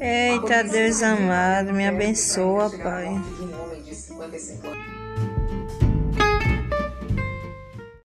Eita, Deus amado, me abençoa, Pai.